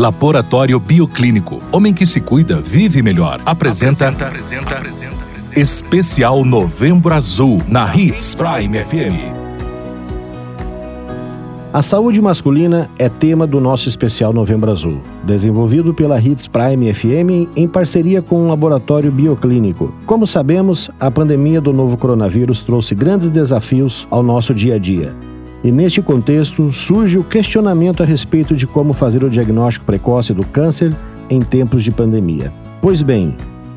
Laboratório Bioclínico. Homem que se cuida, vive melhor. Apresenta. apresenta, apresenta Especial Novembro Azul na Hits Prime FM. A saúde masculina é tema do nosso especial Novembro Azul, desenvolvido pela Hits Prime FM em parceria com o laboratório bioclínico. Como sabemos, a pandemia do novo coronavírus trouxe grandes desafios ao nosso dia a dia. E neste contexto surge o questionamento a respeito de como fazer o diagnóstico precoce do câncer em tempos de pandemia. Pois bem,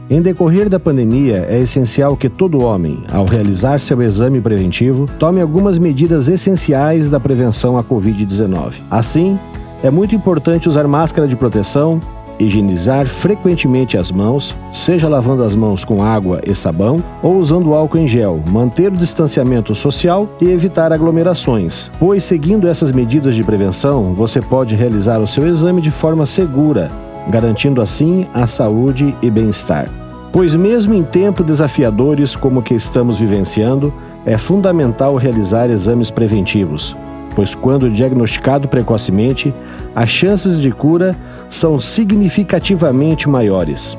em decorrer da pandemia, é essencial que todo homem, ao realizar seu exame preventivo, tome algumas medidas essenciais da prevenção à Covid-19. Assim, é muito importante usar máscara de proteção, higienizar frequentemente as mãos, seja lavando as mãos com água e sabão ou usando álcool em gel, manter o distanciamento social e evitar aglomerações, pois seguindo essas medidas de prevenção, você pode realizar o seu exame de forma segura garantindo assim a saúde e bem-estar. Pois, mesmo em tempos desafiadores como o que estamos vivenciando, é fundamental realizar exames preventivos, pois, quando diagnosticado precocemente, as chances de cura são significativamente maiores.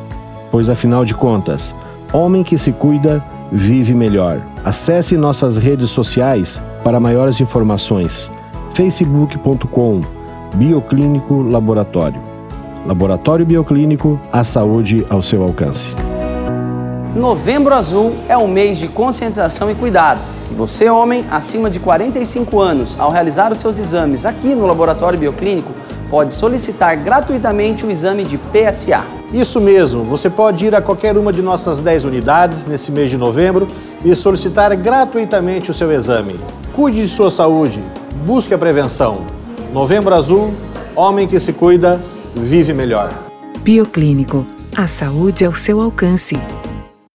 Pois, afinal de contas, homem que se cuida vive melhor. Acesse nossas redes sociais para maiores informações. facebook.com Bioclínico Laboratório Laboratório Bioclínico, a saúde ao seu alcance. Novembro Azul é um mês de conscientização e cuidado. Você, homem, acima de 45 anos, ao realizar os seus exames aqui no Laboratório Bioclínico, pode solicitar gratuitamente o exame de PSA. Isso mesmo, você pode ir a qualquer uma de nossas 10 unidades nesse mês de novembro e solicitar gratuitamente o seu exame. Cuide de sua saúde, busque a prevenção. Novembro Azul, homem que se cuida, vive melhor. Bioclínico, a saúde ao seu alcance.